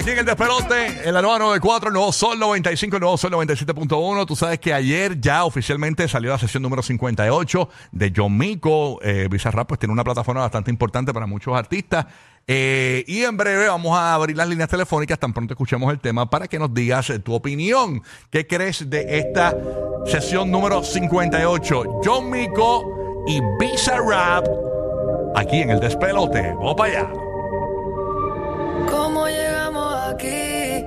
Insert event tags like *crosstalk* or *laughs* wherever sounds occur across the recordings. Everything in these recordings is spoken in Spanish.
Aquí en el despelote, en la nueva 94, el nuevo Sol 95, el nuevo Sol 97.1. Tú sabes que ayer ya oficialmente salió la sesión número 58 de John Mico. Eh, Bizarrap pues tiene una plataforma bastante importante para muchos artistas. Eh, y en breve vamos a abrir las líneas telefónicas tan pronto escuchemos el tema para que nos digas eh, tu opinión. ¿Qué crees de esta sesión número 58? John Mico y Bizarrap aquí en el despelote. Vamos para allá. ¿Cómo llegamos aquí?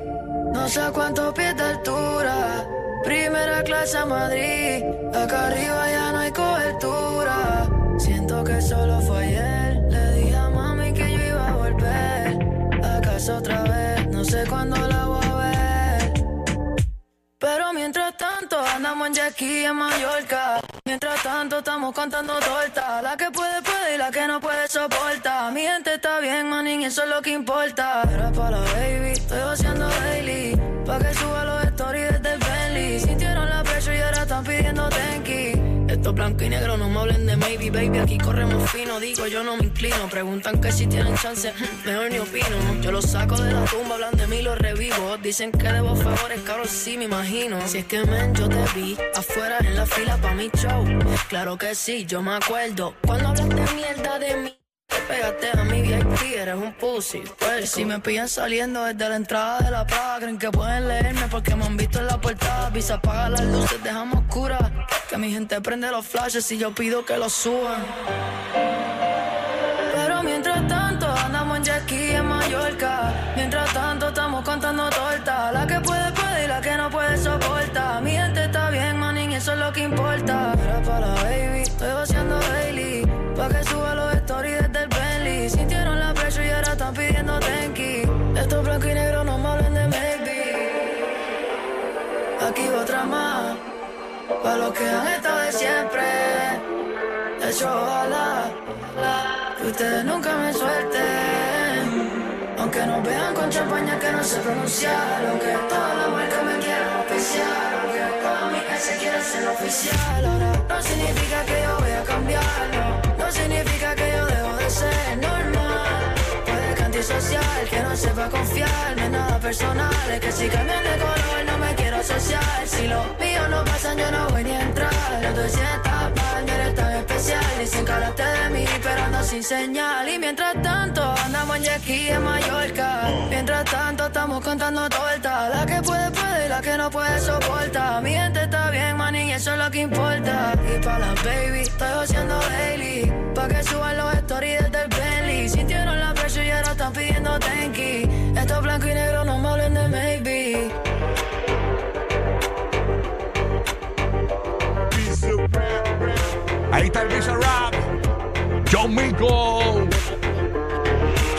No sé cuántos pies de altura. Primera clase a Madrid. Acá arriba ya no hay cobertura. Siento que solo fue ayer. Le dije a mami que yo iba a volver. A casa otra vez. No sé cuándo la voy a ver. Pero mientras tanto andamos en Jackie en Mallorca. Mientras tanto estamos contando torta. La que puede puede y la que no puede soporta. Mi gente está bien, manín, y eso es lo que importa. Era para la baby, estoy haciendo daily. Pa' que suba los stories desde el Bentley. Sintieron la presión y ahora están pidiendo tenki. Esto es blanco y negro, no me hablen de maybe, baby. Aquí corremos fino, digo yo no me inclino. Preguntan que si tienen chance, mejor ni opino. Yo los saco de la tumba, hablan de mí, los revivo. Dicen que debo favores, caros, sí me imagino. Si es que men, yo te vi afuera en la fila pa' mi show. Claro que sí, yo me acuerdo. Cuando hablaste mierda de mí. Te pegaste a mi VIP, eres un pussy. Pues si me pillan saliendo desde la entrada de la plaza, creen que pueden leerme porque me han visto en la portada. Visa apaga las luces, dejamos oscuras. Que mi gente prende los flashes y yo pido que los suban. Pa' los que han estado de siempre. De hecho, ojalá ustedes nunca me suelten. Aunque nos vean con champaña que no sé pronunciar. Aunque toda la marca me quieran oficial. Aunque toda mi se quiera ser oficial. Ahora no significa que yo voy a cambiarlo. No significa que yo dejo de ser normal. Puede que antisocial, que no sepa confiar. No es nada personal. Es que si cambian de color no me quiero asociar. Si los señal. Y mientras tanto, andamos en Jackie en Mallorca. Mientras tanto, estamos contando torta. La que puede, puede y la que no puede soporta. Mi gente está bien, manín, y eso es lo que importa. Y para las baby, estoy haciendo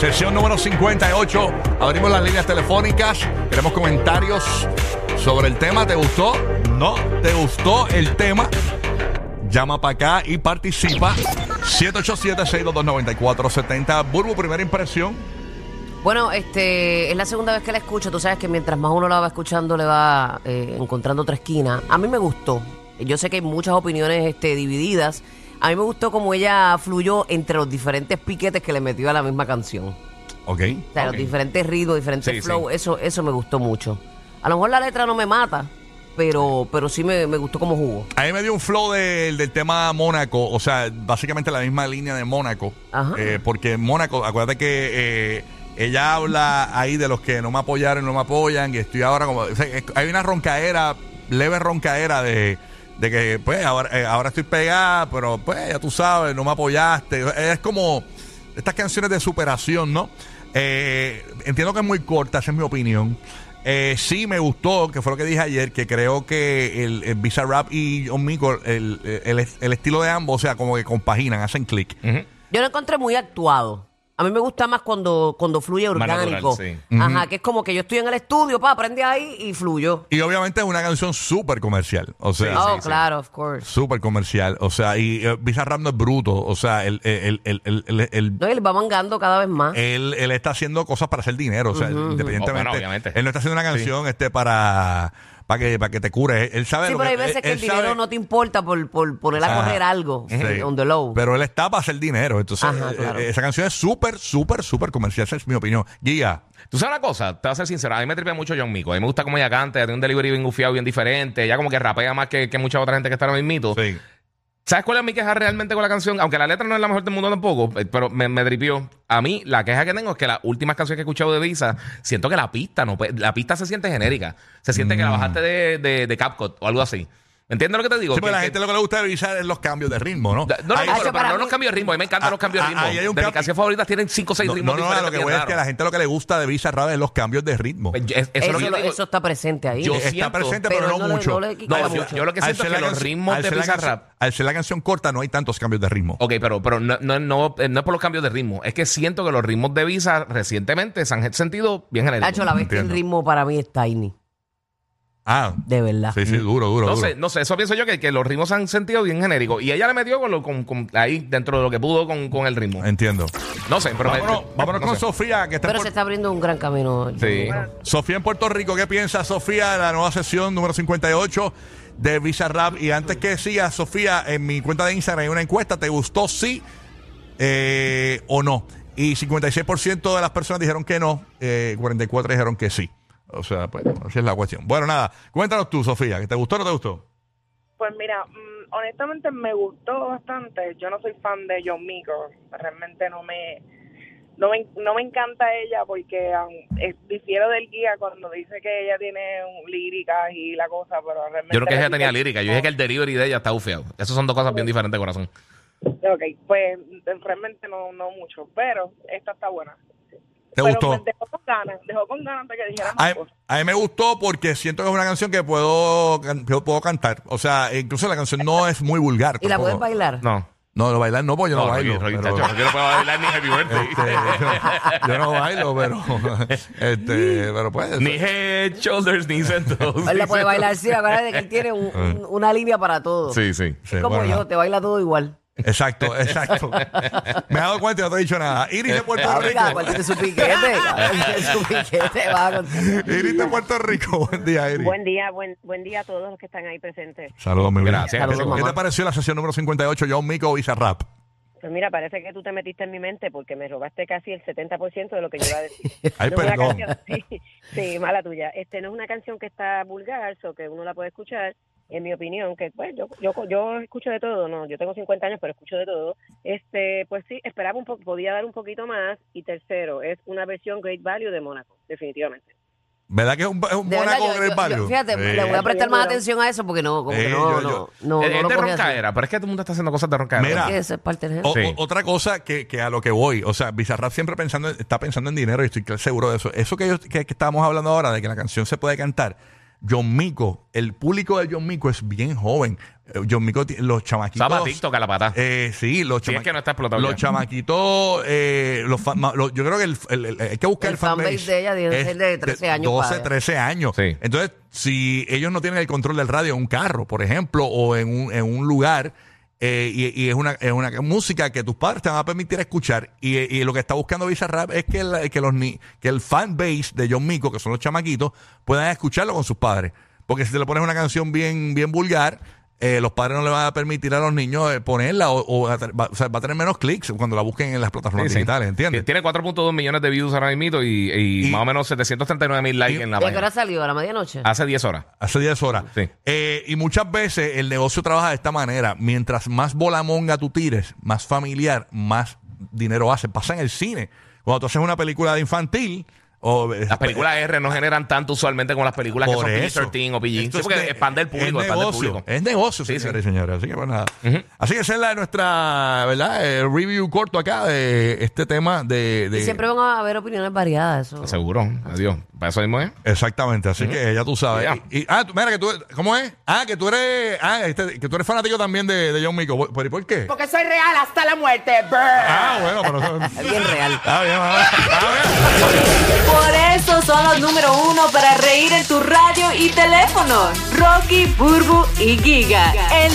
Sesión número 58. Abrimos las líneas telefónicas. Queremos comentarios sobre el tema. ¿Te gustó? ¿No te gustó el tema? Llama para acá y participa. 787-622-9470. Burbu, primera impresión. Bueno, este es la segunda vez que la escucho. Tú sabes que mientras más uno la va escuchando, le va eh, encontrando otra esquina. A mí me gustó. Yo sé que hay muchas opiniones este, divididas. A mí me gustó como ella fluyó entre los diferentes piquetes que le metió a la misma canción. Ok. O sea, los diferentes ritmos, diferentes Sí, flow. sí. Eso, eso me gustó mucho. A lo mejor la letra no me mata, pero, pero sí me, me gustó como jugó. A mí me dio un flow del, del tema Mónaco, o sea, básicamente la misma línea de Mónaco. Ajá. Eh, porque Mónaco, acuérdate que eh, ella habla ahí de los que no me apoyaron, no me apoyan, y estoy ahora como. o sea, es- hay una roncaera, leve roncaera de, de que, pues, ahora, eh, ahora estoy pegada, pero pues, ya tú sabes, no me apoyaste. Es como estas canciones de superación, ¿no? Eh, entiendo que es muy corta, esa es mi opinión. Eh, sí me gustó, que fue lo que dije ayer, que creo que el, el Bizarrap y John Mico, el, el- estilo de ambos, o sea, como que compaginan, hacen click. Yo lo encontré muy actuado. A mí me gusta más cuando, cuando fluye orgánico. natural, sí. Ajá, que es como que yo estoy en el estudio, pa, prende ahí y fluyó. Y obviamente es una canción súper comercial, o sea, oh, claro, of course. súper comercial, o sea, y eh, Bizarrap no es bruto, o sea, el, el, el, el, el- el- No, y él va mangando cada vez más. él, él está haciendo cosas para hacer dinero, o sea, independientemente, Oh, bueno, obviamente. él no está haciendo una canción este para para que para que te cures, él sabe sí, lo pero hay veces él- que el él dinero sabe- no te importa por, por poner a Ah, correr algo Sí. on the low. Pero él está para hacer dinero. Entonces, Ajá, eh, claro. eh, esa canción es súper, súper, súper comercial. Esa es mi opinión. Guía. Tú sabes una cosa, te voy a ser sincero, a mí me tripea mucho John Mico. A mí me gusta cómo ella canta, ella tiene un delivery bien gufiado, bien diferente. Ella como que rapea más que, que mucha otra gente que está ahora mismo. Sí. ¿Sabes cuál es mi queja realmente con la canción? Aunque la letra no es la mejor del mundo tampoco, eh, pero me, me dripió. A mí, la queja que tengo es que las últimas canciones que he escuchado de Visa, siento que la pista no la pista se siente genérica. Se siente que la bajaste de, de, de CapCut o algo así. ¿Me entiendes lo que te digo? Sí, Que- la que- gente lo que le gusta revisar es los cambios de ritmo, ¿no? No, no, Ahí- no, Ah, pero, pero no los cambios de ritmo. A mí me encantan Ah, los cambios de ah, ritmo. ahí hay un de mis cambio- canciones favoritas tienen 5 o 6 no, ritmos no, no, diferentes lo que bien voy es que raros. la gente lo que le gusta de Visa Rap es los cambios de ritmo. Pues, yo- eso es eso, lo que yo lo- digo. eso está presente ahí. Yo está siento- presente, pero pero, no, no le- mucho. no le quita No, mucho. yo, yo lo que siento es que los ritmos al de ser la Visa canción- Rap Al ser la canción corta, no hay tantos cambios de ritmo. Ok, pero, pero no, no, no, eh, no es por los cambios de ritmo. Es que siento que los ritmos de Visa recientemente se han sentido bien genéricos. Hacho, la vez que el Entiendo. ritmo para mí es tiny. Ah, De verdad. sí, sí, duro, duro, No duro. sé, no sé, eso pienso yo que, que los ritmos se han sentido bien genéricos. Y ella le metió con lo, con, con- ahí dentro de lo que pudo con, con el ritmo. Entiendo. No sé, pero me- Vámonos, vámonos no con sé. Sofía, que está en Pero se Puerto- está abriendo un gran camino. Sí. Sofía en Puerto Rico. ¿Qué piensa Sofía de la nueva sesión número 58 de Visa Rap? Y antes que sigas, Sofía, en mi cuenta de Instagram hay una encuesta. ¿Te gustó sí eh, o no? Y 56% de las personas dijeron que no, eh, 44 dijeron que sí. O sea, pues, así es la cuestión. Bueno, nada, cuéntanos tú, Sofía, ¿que te gustó o no te gustó? Pues mira, mm, honestamente me gustó bastante. Yo no soy fan de John Mico. Realmente no me, no me, no me encanta ella porque um, es- difiero del guía cuando dice que ella tiene líricas y la cosa, pero realmente... Yo creo que ella tenía lírica. Yo dije que el delivery de ella está ufeado. Esas son dos cosas bien diferentes, corazón. Ok, pues realmente no, no mucho, pero esta está buena. ¿Te pero gustó? me dejó con ganas, dejó con ganas de que dijera A más mí, cosas. a mí me gustó porque siento que es una canción que puedo, que puedo cantar. O sea, incluso la canción no es muy vulgar. ¿Y la puedes bailar? No. No, no bailar no, porque yo no, bailo. yo, pero- chacho, yo no puedo bailar ni Happy Birthday. *laughs* Este, yo, yo no bailo, pero *laughs* este, pero pues ni head, shoulders, ni centos. Él la puede *laughs* bailar, sí, acuérdate que él tiene un- un- una línea para todo. Sí, sí. Sí, Como bueno, yo, te baila todo igual. Exacto, exacto. Me he dado cuenta y no te he dicho nada. Iris de Puerto Ah, Rico. mira, cuál tiene su piquete. su piquete, *laughs* va a. Iris de Puerto Rico. Buen día, Iris. Buen día, buen, buen día a todos los que están ahí presentes. Saludos, mi vida. Gracias. Saludos, ¿Qué mamá. te pareció la sesión número 58, John Mico Visa Rap? Pues mira, parece que tú te metiste en mi mente porque me robaste casi el 70% de lo que yo iba a decir. *laughs* Ay, No perdón. canción- *laughs* sí, sí, mala tuya. Este no es una canción que está vulgar, o que uno la puede escuchar. En mi opinión, que pues yo, yo yo escucho de todo, no, yo tengo 50 años, pero escucho de todo. Este, pues sí, esperaba un poco, podía dar un poquito más. Y tercero, es una versión Great Value de Mónaco, definitivamente. ¿Verdad que es un, es un De verdad, Mónaco yo- Great Value? yo- fíjate, le voy a prestar más atención a eso porque no, como que no, yo- yo- no, no, es no es roncaera, pero es que todo el mundo está haciendo cosas de roncaera. Mira. Que eso es parte del O- Sí. o- otra cosa que, que a lo que voy, o sea, Bizarrap siempre pensando, está pensando en dinero y estoy seguro de eso. Eso que, yo, que, que estábamos hablando ahora, de que la canción se puede cantar, John Mico, el público de John Mico es bien joven. Eh, John Mico, los chamaquitos. Estaba TikTok a la pata. Eh, sí, los Sí, es que no está explotado Los ya. chamaquitos, eh, los fan- los- yo creo que el, el- el- hay que buscar El el, fanbase. fanbase de ella debe Es ser de 13 años 12, para- 13 años. Sí. Entonces, si ellos no tienen el control del radio en un carro, por ejemplo, o en un, en un lugar, eh, y, es, una, es una música que tus padres te van a permitir escuchar, y, y lo que está buscando Bizarrap es que, el, que, los, que el fan base de John Mico, que son los chamaquitos, puedan escucharlo con sus padres. Porque si te le pones una canción bien, bien vulgar, eh, los padres no le van a permitir a los niños eh, ponerla o, o va, a tener- va- o sea, va a tener menos clics cuando la busquen en las plataformas Sí, sí. digitales, ¿entiendes? Tiene 4.2 millones de views ahora mismo y, y Y- más o menos 739 mil likes y- en la ¿Y a qué hora página. salió? ¿A la medianoche? Hace 10 horas. Hace 10 horas. Sí. Eh, y muchas veces el negocio trabaja de esta manera. Mientras más bolamonga tú tires, más familiar, más dinero hace. Pasa en el cine. Cuando tú haces una película de infantil O, Las películas R no generan tanto usualmente como las películas que son eso. PG-13 o PG. Esto Sí, porque de- expande el público, es expande el negocio, público. Es negocio, Sí, señores sí. y señores. Así que, pues nada. Así que esa es la de nuestra, ¿verdad? El review corto acá de este tema de. de- Y siempre van a haber opiniones variadas. Eso. Seguro, adiós. Para eso mismo es. Exactamente, así que ya tú sabes. Y, y- ah, tú- mira que tú, ¿cómo es? Ah, que tú eres, ah, este, que tú eres fanático también de, de John Mico. ¿Por, por qué? Porque soy real hasta la muerte. brr. Ah, bueno, pero *laughs* Es bien real. Está bien. Está bien. Por eso son los número uno para reír en tu radio y teléfono. Rocky, Burbu y Giga. El.